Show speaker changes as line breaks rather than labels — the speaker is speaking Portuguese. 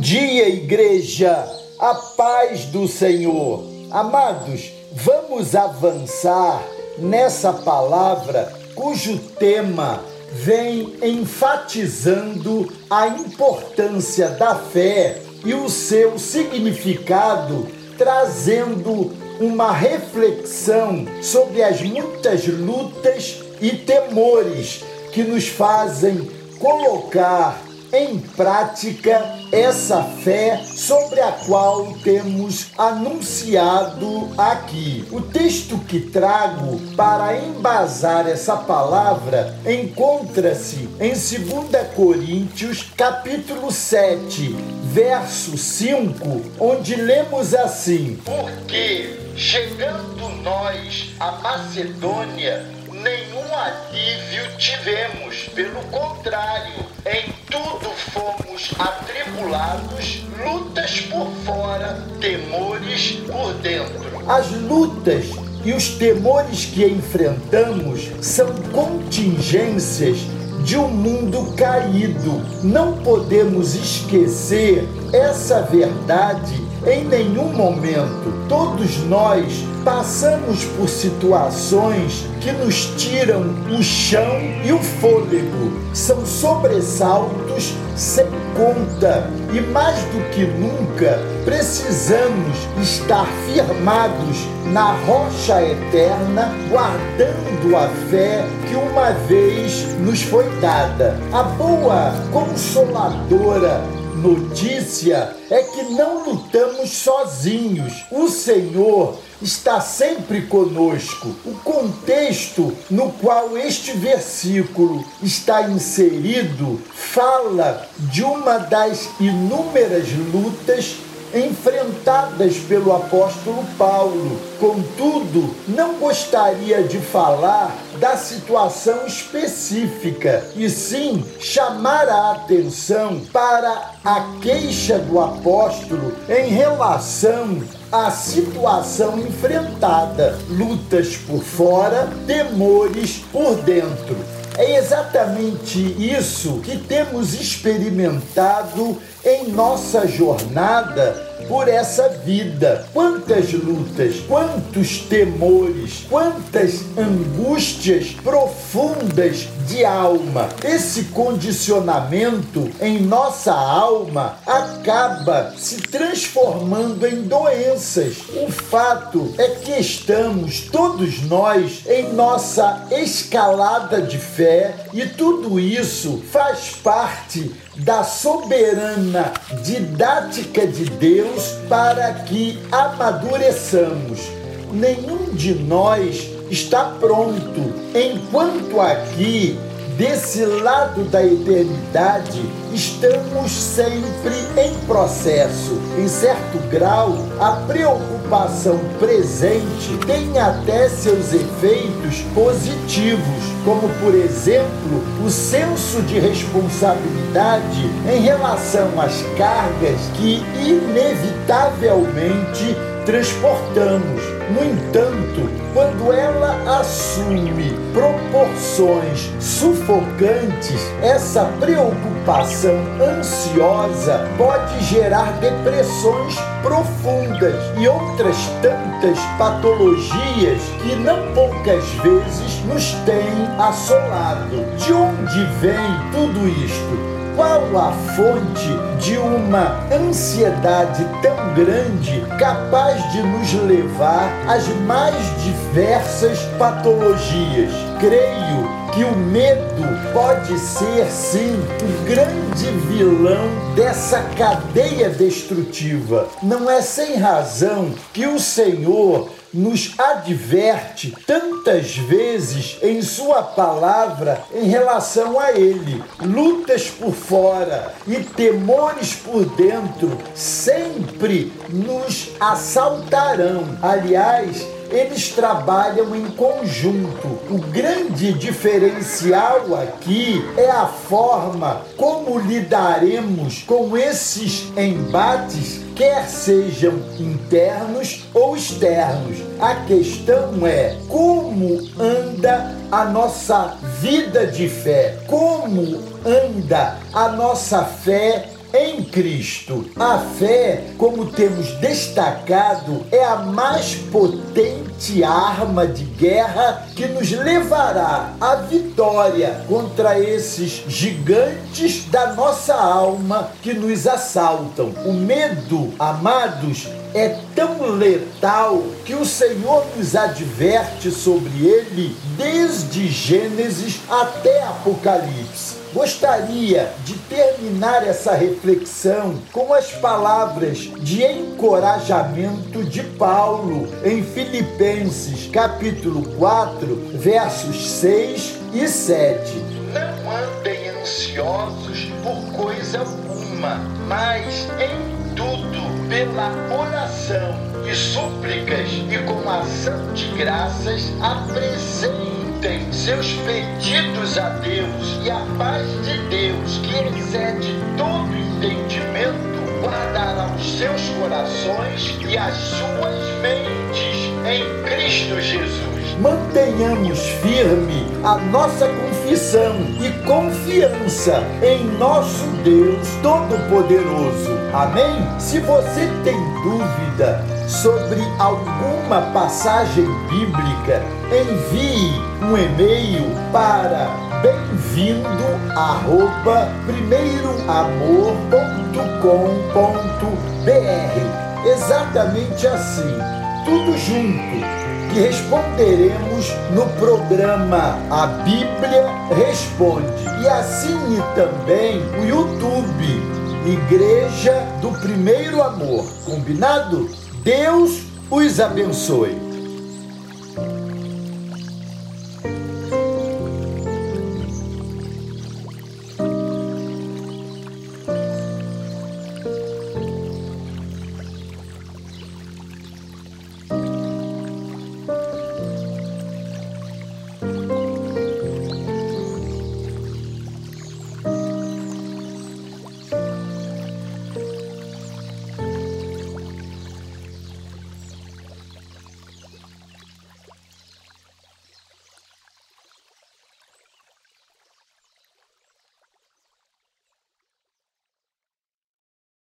dia, igreja, a paz do Senhor. Amados, vamos avançar nessa palavra cujo tema vem enfatizando a importância da fé e o seu significado, trazendo uma reflexão sobre as muitas lutas e temores que nos fazem colocar em prática essa fé sobre a qual temos anunciado aqui. O texto que trago para embasar essa palavra encontra-se em 2 Coríntios, capítulo 7, verso 5, onde lemos assim: Porque chegando nós à Macedônia, nenhum alívio tivemos, pelo contrário, em fomos atribulados, lutas por fora, temores por dentro. As lutas e os temores que enfrentamos são contingências de um mundo caído. Não podemos esquecer essa verdade em nenhum momento. Todos nós passamos por situações que nos tiram o chão e o fôlego. São sobressaltos sem conta e mais do que nunca precisamos estar firmados na rocha eterna, guardando a fé que uma vez nos foi dada. A boa consoladora notícia é que não lutamos sozinhos. O Senhor está sempre conosco. O contexto no qual este versículo está inserido fala de uma das inúmeras lutas enfrentadas pelo apóstolo Paulo. Contudo, não gostaria de falar da situação específica, e sim chamar a atenção para a queixa do apóstolo em relação à situação enfrentada, lutas por fora, temores por dentro. É exatamente isso que temos experimentado em nossa jornada por essa vida. Quantas lutas, quantos temores, quantas angústias profundas de alma. Esse condicionamento em nossa alma acaba se transformando em doenças. O fato é que estamos todos nós em nossa escalada de fé e tudo isso faz parte da soberana didática de Deus para que amadureçamos. Nenhum de nós está pronto, enquanto aqui desse lado da eternidade, estamos sempre em processo. Em certo grau, a preocupação presente tem até seus efeitos positivos, como, por exemplo, o senso de responsabilidade em relação às cargas que inevitavelmente transportamos. No entanto, quando ela assume proporções sufocantes, essa preocupação ansiosa pode gerar depressões profundas e outras tantas patologias que não poucas vezes nos têm assolado. De onde vem tudo isto? Qual a fonte de uma ansiedade tão grande capaz de nos levar às mais diversas patologias? Creio que o medo pode ser sim o grande vilão dessa cadeia destrutiva. Não é sem razão que o Senhor nos adverte tantas vezes em Sua palavra em relação a Ele. Lutas por fora e temores por dentro sempre nos assaltarão. Aliás, eles trabalham em conjunto. O grande diferencial aqui é a forma como lidaremos com esses embates, quer sejam internos ou externos. A questão é como anda a nossa vida de fé, como anda a nossa fé em Cristo. A fé, como temos destacado, é a mais potente arma de guerra que nos levará à vitória contra esses gigantes da nossa alma que nos assaltam. O medo, amados, é tão letal que o Senhor nos adverte sobre ele desde Gênesis até Apocalipse. Gostaria de terminar essa reflexão com as palavras de encorajamento de Paulo em Filipenses, capítulo 4, versos 6 e 7.
Não andem ansiosos por coisa alguma, mas em tudo, pela oração e súplicas e com ação de graças, apresentem Seus pedidos a Deus e a paz de Deus, que excede todo entendimento, guardará os seus corações e as suas mentes em Cristo Jesus.
Mantenhamos firme a nossa confissão e confiança em nosso Deus Todo-Poderoso. Amém? Se você tem dúvida sobre alguma passagem bíblica, envie um e-mail para bem-vindo arroba primeiroamor.com.br Exatamente assim, tudo junto, que responderemos no programa A Bíblia Responde. E assine também o YouTube Igreja do Primeiro Amor. Combinado? Deus os abençoe.